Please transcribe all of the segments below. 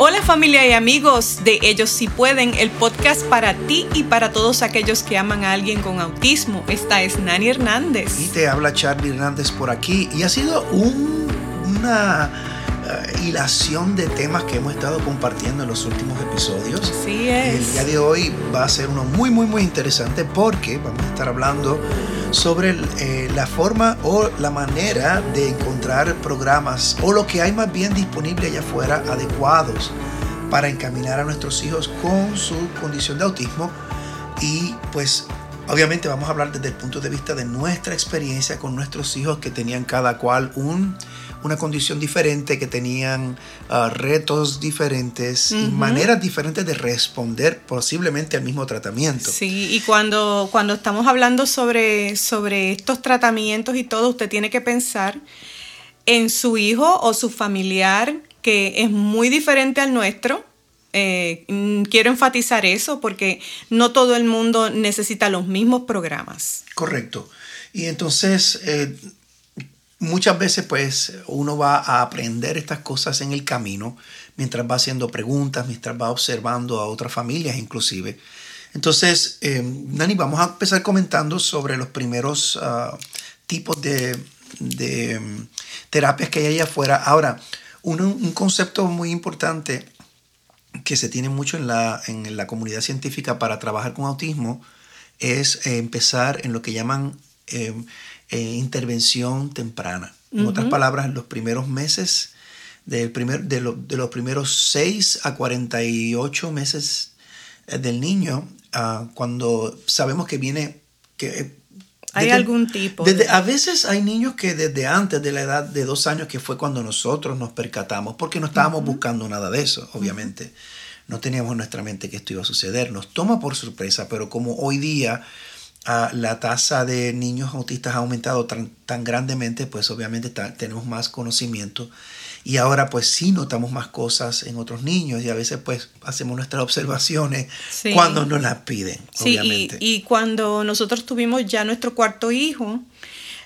Hola familia y amigos de Ellos Si Pueden, el podcast para ti y para todos aquellos que aman a alguien con autismo. Esta es Nani Hernández. Y te habla Charlie Hernández por aquí. Y ha sido una uh, hilación de temas que hemos estado compartiendo en los últimos episodios. Sí es. El día de hoy va a ser uno muy, muy, muy interesante porque vamos a estar hablando sobre eh, la forma o la manera de encontrar programas o lo que hay más bien disponible allá afuera adecuados para encaminar a nuestros hijos con su condición de autismo y pues obviamente vamos a hablar desde el punto de vista de nuestra experiencia con nuestros hijos que tenían cada cual un una condición diferente, que tenían uh, retos diferentes y maneras diferentes de responder posiblemente al mismo tratamiento. Sí, y cuando, cuando estamos hablando sobre, sobre estos tratamientos y todo, usted tiene que pensar en su hijo o su familiar que es muy diferente al nuestro. Eh, mm, quiero enfatizar eso porque no todo el mundo necesita los mismos programas. Correcto. Y entonces eh, muchas veces pues uno va a aprender estas cosas en el camino mientras va haciendo preguntas, mientras va observando a otras familias inclusive. Entonces, eh, Nani, vamos a empezar comentando sobre los primeros uh, tipos de, de um, terapias que hay allá afuera. Ahora, un, un, concepto muy importante que se tiene mucho en la, en la comunidad científica para trabajar con autismo es eh, empezar en lo que llaman eh, eh, intervención temprana. En otras palabras, los primeros meses, del primer, de, de, los primeros 6 a 48 meses eh, del niño, uh, cuando sabemos que viene... Que, ¿Hay desde, algún tipo? Desde, de... A veces hay niños que desde antes de la edad de dos años, que fue cuando nosotros nos percatamos, porque no estábamos uh -huh. buscando nada de eso, obviamente. Uh -huh. No teníamos en nuestra mente que esto iba a suceder. Nos toma por sorpresa, pero como hoy día Uh, la tasa de niños autistas ha aumentado tan, tan grandemente, pues obviamente tenemos más conocimiento y ahora pues sí notamos más cosas en otros niños y a veces pues hacemos nuestras observaciones sí. cuando nos las piden. Sí, obviamente. Y, y, cuando nosotros tuvimos ya nuestro cuarto hijo,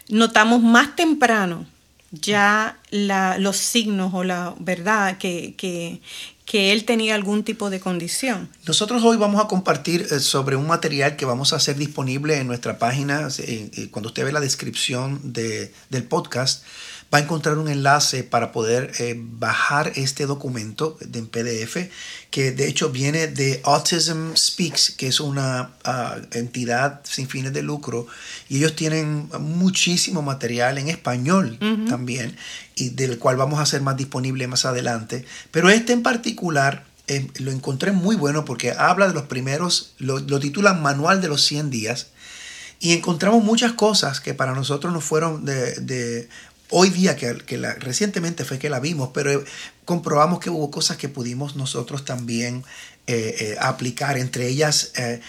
notamos más temprano ya la, los signos o la verdad que, que, que él tenía algún tipo de condición. Nosotros hoy vamos a compartir eh, sobre un material que vamos a hacer disponible en nuestra página. Eh, eh, cuando usted ve la descripción de, del podcast, va a encontrar un enlace para poder eh, bajar este documento en PDF, que de hecho viene de Autism Speaks, que es una uh, entidad sin fines de lucro, y ellos tienen muchísimo material en español uh -huh. también, y del cual vamos a hacer más disponible más adelante. Pero este en particular eh, lo encontré muy bueno porque habla de los primeros, lo, lo titula Manual de los 100 días, y encontramos muchas cosas que para nosotros nos fueron de, de hoy día, que, que la, recientemente fue que la vimos, pero comprobamos que hubo cosas que pudimos nosotros también eh, eh, aplicar, entre ellas eh,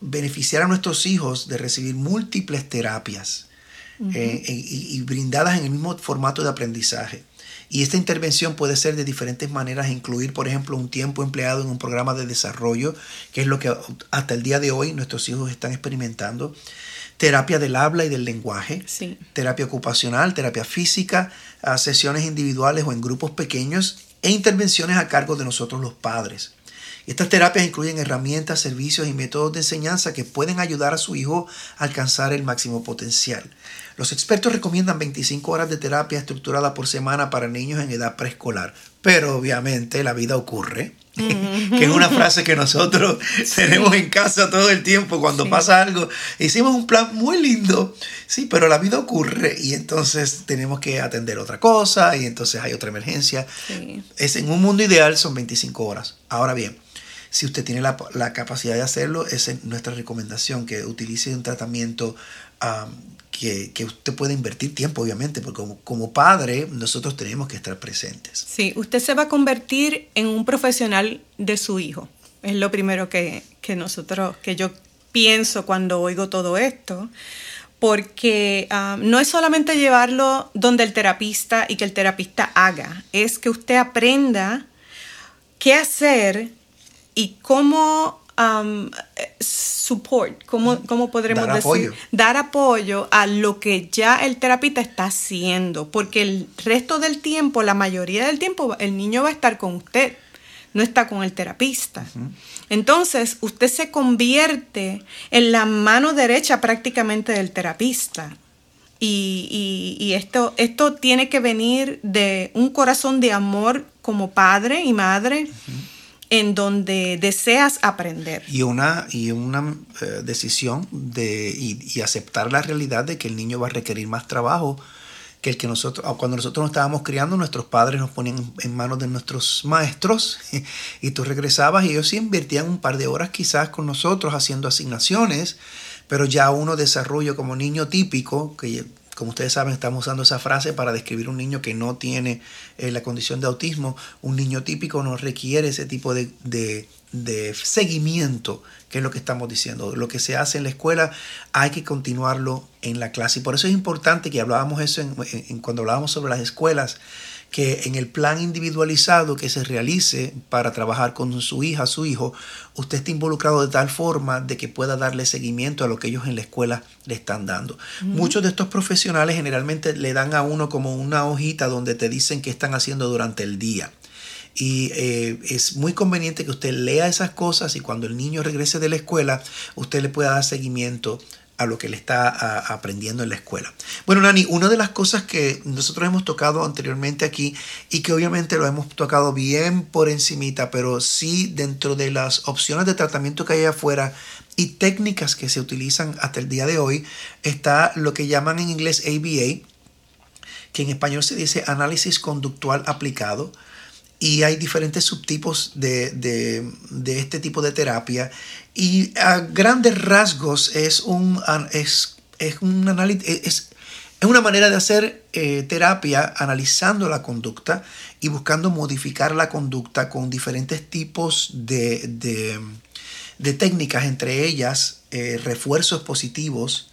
beneficiar a nuestros hijos de recibir múltiples terapias uh -huh. y, y, brindadas en el mismo formato de aprendizaje. Y esta intervención puede ser de diferentes maneras, incluir, por ejemplo, un tiempo empleado en un programa de desarrollo, que es lo que hasta el día de hoy nuestros hijos están experimentando terapia del habla y del lenguaje, sí. terapia ocupacional, terapia física, sesiones individuales o en grupos pequeños e intervenciones a cargo de nosotros los padres. Estas terapias incluyen herramientas, servicios y métodos de enseñanza que pueden ayudar a su hijo a alcanzar el máximo potencial. Los expertos recomiendan 25 horas de terapia estructurada por semana para niños en edad preescolar, pero obviamente la vida ocurre que es una frase que nosotros sí. tenemos en casa todo el tiempo cuando sí. pasa algo. Hicimos un plan muy lindo, sí, pero la vida ocurre y entonces tenemos que atender otra cosa y entonces hay otra emergencia. Sí. Es en un mundo ideal son 25 horas. Ahora bien, si usted tiene la, la capacidad de hacerlo, esa es nuestra recomendación, que utilice un tratamiento um, que, que, usted puede invertir tiempo, obviamente, porque como, como, padre nosotros tenemos que estar presentes. Sí, usted se va a convertir en un profesional de su hijo. Es lo primero que, que nosotros, que yo pienso cuando oigo todo esto, porque um, no es solamente llevarlo donde el terapista y que el terapista haga, es que usted aprenda qué hacer y cómo um, support, ¿cómo, cómo podremos Dar decir? apoyo. Dar apoyo a lo que ya el terapista está haciendo, porque el resto del tiempo, la mayoría del tiempo, el niño va a estar con usted, no está con el terapista. Entonces, usted se convierte en la mano derecha prácticamente del terapista. Y, y- y esto, esto tiene que venir de un corazón de amor como padre y madre, en donde deseas aprender. Y una, y una eh, decisión de, y, aceptar la realidad de que el niño va a requerir más trabajo que el que nosotros, cuando nosotros nos estábamos criando, nuestros padres nos ponían en manos de nuestros maestros y tú regresabas y ellos sí invertían un par de horas quizás con nosotros haciendo asignaciones, pero ya uno desarrollo como niño típico, que como ustedes saben estamos usando esa frase para describir un niño que no tiene eh, la condición de autismo, un niño típico no requiere ese tipo de, de, seguimiento, que es lo que estamos diciendo. Lo que se hace en la escuela hay que continuarlo en la clase. Y por eso es importante que hablábamos eso en- cuando hablábamos sobre las escuelas, que en el plan individualizado que se realice para trabajar con su hija, su hijo, usted esté involucrado de tal forma de que pueda darle seguimiento a lo que ellos en la escuela le están dando. Muchos de estos profesionales generalmente le dan a uno como una hojita donde te dicen qué están haciendo durante el día. Y eh, es muy conveniente que usted lea esas cosas y cuando el niño regrese de la escuela, usted le pueda dar seguimiento a lo que le está aprendiendo en la escuela. Bueno, Nani, una de las cosas que nosotros hemos tocado anteriormente aquí y que obviamente lo hemos tocado bien por encimita, pero sí dentro de las opciones de tratamiento que hay afuera y técnicas que se utilizan hasta el día de hoy, está lo que llaman en inglés ABA, que en español se dice análisis conductual aplicado, y hay diferentes subtipos de, de- de este tipo de terapia, y a grandes rasgos es un, es, es un análisis, es, es una manera de hacer eh, terapia analizando la conducta y buscando modificar la conducta con diferentes tipos de, de- de técnicas, entre ellas eh, refuerzos positivos,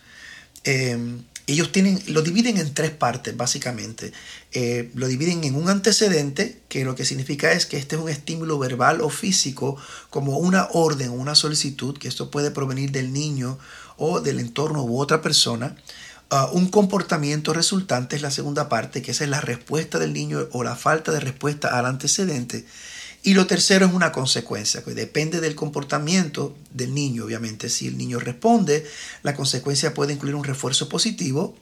eh, ellos tienen, lo dividen en tres partes, básicamente. Eh, lo dividen en un antecedente, que lo que significa es que este es un estímulo verbal o físico, como una orden o una solicitud, que esto puede provenir del niño o del entorno u otra persona. Ah, un comportamiento resultante es la segunda parte, que esa es la respuesta del niño o la falta de respuesta al antecedente. Y lo tercero es una consecuencia, que depende del comportamiento del niño, obviamente. Si el niño responde, la consecuencia puede incluir un refuerzo positivo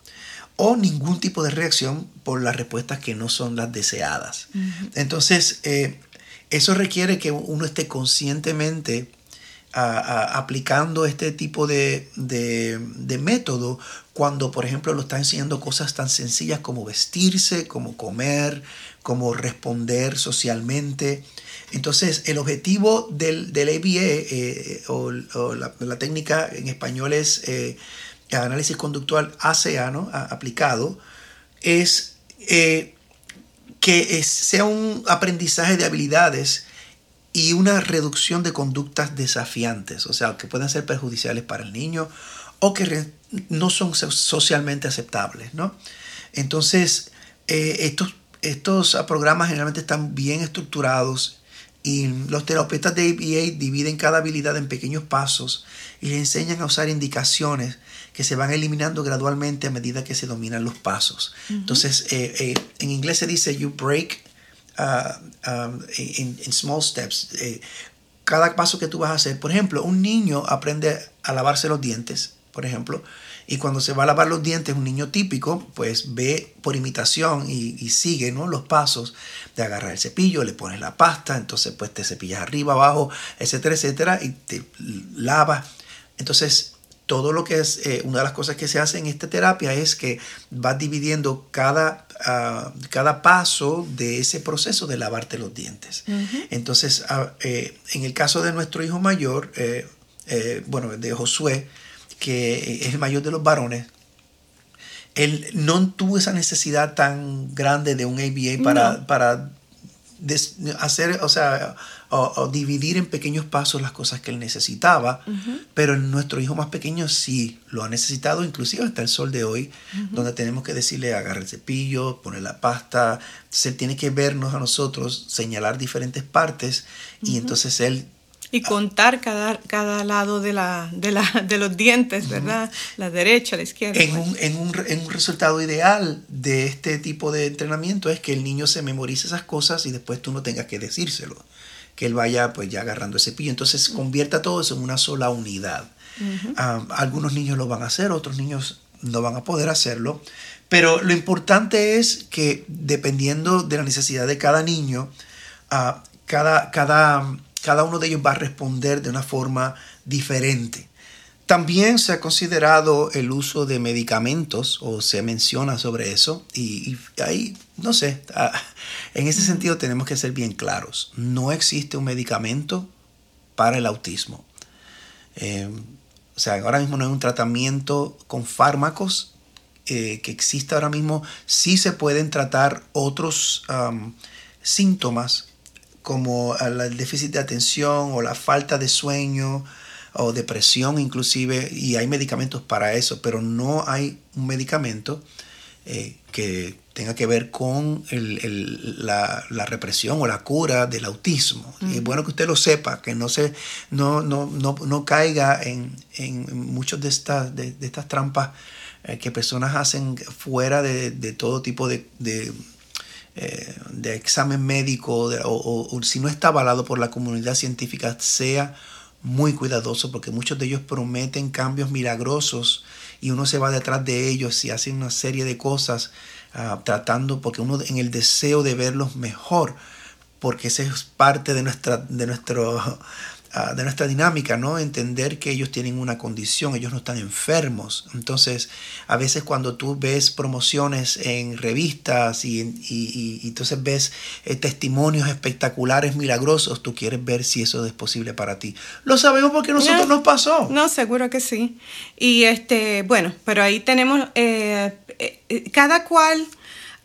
o ningún tipo de reacción por las respuestas que no son las deseadas. Entonces, eh, eso requiere que uno esté conscientemente a- a- aplicando este tipo de, de- de método cuando, por ejemplo, lo está enseñando cosas tan sencillas como vestirse, como comer, como responder socialmente. Entonces, el objetivo del, del ABA eh, o, la, técnica en español es eh, análisis conductual ACA, aplicado, es eh, que sea un aprendizaje de habilidades y una reducción de conductas desafiantes, o sea, que pueden ser perjudiciales para el niño o que no son so- socialmente aceptables, ¿no? Entonces, estos, estos programas generalmente están bien estructurados y los terapeutas de ABA dividen cada habilidad en pequeños pasos y le enseñan a usar indicaciones que se van eliminando gradualmente a medida que se dominan los pasos. Entonces, eh, eh, en inglés se dice you break uh, um, in, in small steps. Eh, cada paso que tú vas a hacer. Por ejemplo, un niño aprende a lavarse los dientes, por ejemplo, y cuando se va a lavar los dientes, un niño típico, pues ve por imitación y, y sigue ¿no? los pasos de agarrar el cepillo, le pones la pasta, entonces pues te cepillas arriba, abajo, etcétera, etcétera, y te lavas. Entonces, todo lo que es, eh, una de las cosas que se hace en esta terapia es que vas dividiendo cada, ah, cada paso de ese proceso de lavarte los dientes. Entonces, ah, eh, en el caso de nuestro hijo mayor, eh, bueno, de Josué, que es el mayor de los varones, él no tuvo esa necesidad tan grande de un ABA para, No. para des- hacer, o sea, o, o dividir en pequeños pasos las cosas que él necesitaba, pero en nuestro hijo más pequeño sí lo ha necesitado, inclusive hasta el sol de hoy, donde tenemos que decirle agarra el cepillo, poner la pasta, entonces él tiene que vernos a nosotros, señalar diferentes partes y entonces él Y contar cada, cada lado de, la, de, la, de los dientes, ¿verdad? La derecha, la izquierda. En un, en, un, en un resultado ideal de este tipo de entrenamiento es que el niño se memorice esas cosas y después tú no tengas que decírselo. Que él vaya pues ya agarrando ese pillo. Entonces convierta todo eso en una sola unidad. Ah, algunos niños lo van a hacer, otros niños no van a poder hacerlo. Pero lo importante es que dependiendo de la necesidad de cada niño, uh, cada, cada, cada uno de ellos va a responder de una forma diferente. También se ha considerado el uso de medicamentos o se menciona sobre eso y, ahí, no sé, ah, en ese sentido tenemos que ser bien claros. No existe un medicamento para el autismo. Eh, o sea, ahora mismo no hay un tratamiento con fármacos eh, que exista ahora mismo. Sí se pueden tratar otros síntomas como el déficit de atención o la falta de sueño o depresión inclusive, y hay medicamentos para eso, pero no hay un medicamento eh, que tenga que ver con la, represión o la cura del autismo. Y es bueno que usted lo sepa, que no, se, no, no, no, caiga en, muchas de estas, de, estas trampas eh, que personas hacen fuera de, todo tipo de, eh, de examen médico o, si no está avalado por la comunidad científica, sea muy cuidadoso porque muchos de ellos prometen cambios milagrosos y uno se va detrás de ellos y hace una serie de cosas ah, tratando, porque uno en el deseo de verlos mejor, porque ese es parte de, nuestra, de nuestro Ah, de nuestra dinámica, ¿no? Entender que ellos tienen una condición, ellos no están enfermos. Entonces, a veces cuando tú ves promociones en revistas y, y, entonces ves eh, testimonios espectaculares, milagrosos, tú quieres ver si eso es posible para ti. Lo sabemos porque a nosotros nos pasó. No, seguro que sí. Y este, bueno, pero ahí tenemos, eh, eh, cada cual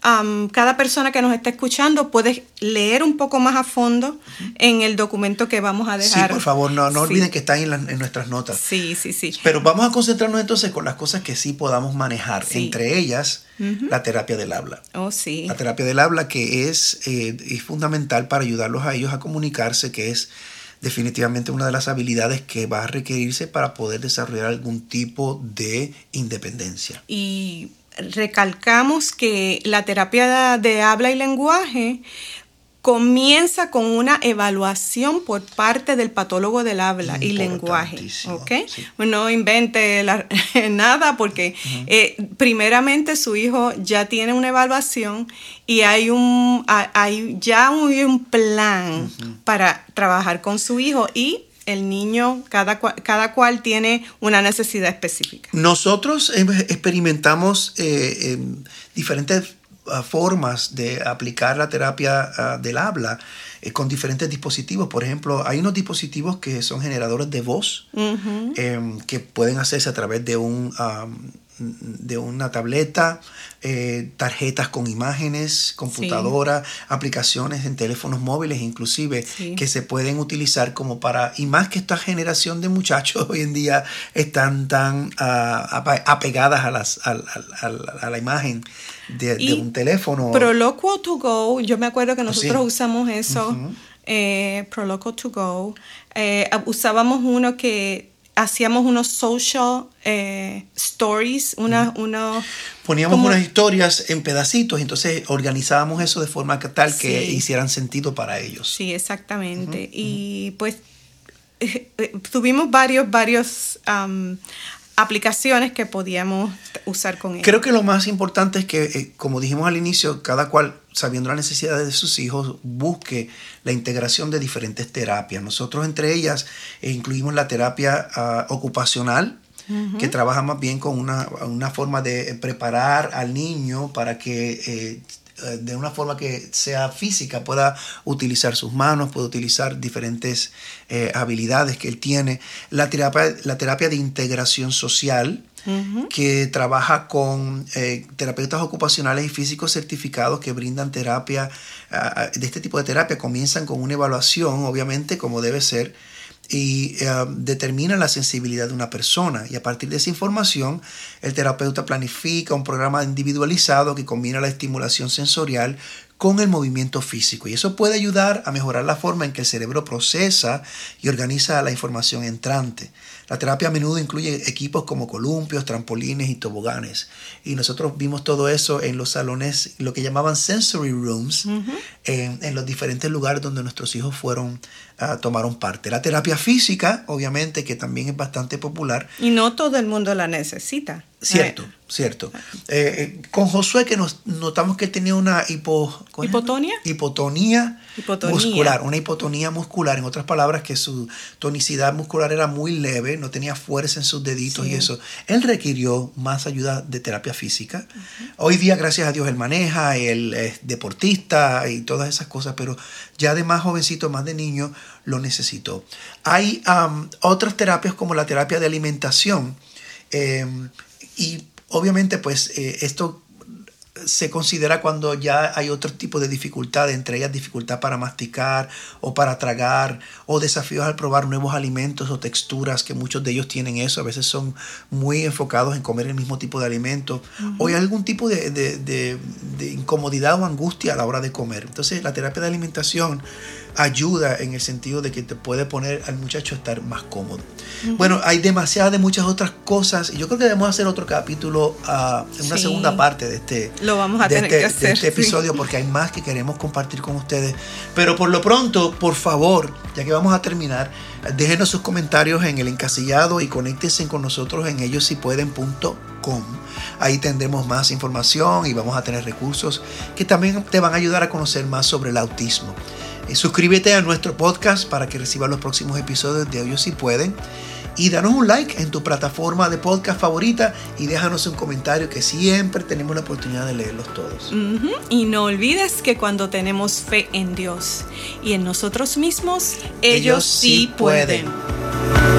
cada persona que nos está escuchando puede leer un poco más a fondo en el documento que vamos a dejar. Sí, por favor, no, no olviden que está en, en, nuestras notas. Sí, sí, sí. Pero vamos a concentrarnos entonces con las cosas que sí podamos manejar, entre ellas la terapia del habla. Oh, sí. La terapia del habla que es, eh, es fundamental para ayudarlos a ellos a comunicarse, que es definitivamente una de las habilidades que va a requerirse para poder desarrollar algún tipo de independencia. Y recalcamos que la terapia de habla y lenguaje comienza con una evaluación por parte del patólogo del habla y lenguaje. No invente nada porque eh, primeramente su hijo ya tiene una evaluación y hay, un, hay ya un, plan para trabajar con su hijo y el niño, cada, cada cual tiene una necesidad específica. Nosotros experimentamos eh, em, diferentes ah, formas de aplicar la terapia ah, del habla eh, con diferentes dispositivos. Por ejemplo, hay unos dispositivos que son generadores de voz em, que pueden hacerse a través de un de una tableta, eh, tarjetas con imágenes, computadora, aplicaciones en teléfonos móviles inclusive, que se pueden utilizar como para, y más que esta generación de muchachos hoy en día están tan uh, apegadas a, las, a, la imagen de, un teléfono. Proloquo to go, yo me acuerdo que nosotros usamos eso, eh, Proloquo to go, eh, usábamos uno que hacíamos unos social eh, stories, una, Poníamos unas historias en pedacitos, entonces organizábamos eso de forma tal que hicieran sentido para ellos. Sí, exactamente. y pues eh, eh, tuvimos varios, varios aplicaciones que podíamos usar con ellos. Creo que lo más importante es que, como dijimos al inicio, cada cual sabiendo las necesidades de sus hijos, busque la integración de diferentes terapias. Nosotros entre ellas eh, incluimos la terapia ah, ocupacional, que trabaja más bien con una, forma de preparar al niño para que eh, eh, de una forma que sea física pueda utilizar sus manos, pueda utilizar diferentes habilidades que él tiene. La terapia, la terapia de integración social, que trabaja con eh, terapeutas ocupacionales y físicos certificados que brindan terapia, de este tipo de terapia. Comienzan con una evaluación, obviamente, como debe ser, y eh, determinan la sensibilidad de una persona. Y a partir de esa información, el terapeuta planifica un programa individualizado que combina la estimulación sensorial con el movimiento físico y eso puede ayudar a mejorar la forma en que el cerebro procesa y organiza la información entrante. La terapia a menudo incluye equipos como columpios, trampolines y toboganes. Y nosotros vimos todo eso en los salones, lo que llamaban sensory rooms, en, en, los diferentes lugares donde nuestros hijos fueron, uh, tomaron parte. La terapia física, obviamente, que también es bastante popular. Y no todo el mundo la necesita. Cierto, eh. cierto. Eh, con Josué que nos notamos que tenía una hipo, hipotonía. hipotonía, muscular, una hipotonía muscular, en otras palabras que su tonicidad muscular era muy leve, no tenía fuerza en sus deditos y eso. Él requirió más ayuda de terapia física. Hoy día, gracias a Dios, él maneja, él es deportista y todas esas cosas, pero ya de más jovencito, más de niño, lo necesitó. Hay um, otras terapias como la terapia de alimentación. Eh, y obviamente pues eh, esto se considera cuando ya hay otro tipo de dificultad, entre ellas dificultad para masticar o para tragar, o desafíos al probar nuevos alimentos o texturas, que muchos de ellos tienen eso, a veces son muy enfocados en comer el mismo tipo de alimento, o hay algún tipo de, de, de, incomodidad o angustia a la hora de comer. Entonces la terapia de alimentación ayuda en el sentido de que te puede poner al muchacho a estar más cómodo. Bueno, hay demasiadas de muchas otras cosas y yo creo que debemos hacer otro capítulo uh, en una segunda parte de este, Lo vamos a de, tener este, que hacer, de este episodio porque hay más que queremos compartir con ustedes. Pero por lo pronto, por favor, ya que vamos a terminar, déjenos sus comentarios en el encasillado y conéctense con nosotros en ellos si pueden.com. Ahí tendremos más información y vamos a tener recursos que también te van a ayudar a conocer más sobre el autismo. Suscríbete a nuestro podcast para que recibas los próximos episodios de ellos si pueden. Y danos un like en tu plataforma de podcast favorita y déjanos un comentario que siempre tenemos la oportunidad de leerlos todos. Uh -huh. Y no olvides que cuando tenemos fe en Dios y en nosotros mismos, ellos, ellos sí pueden. pueden.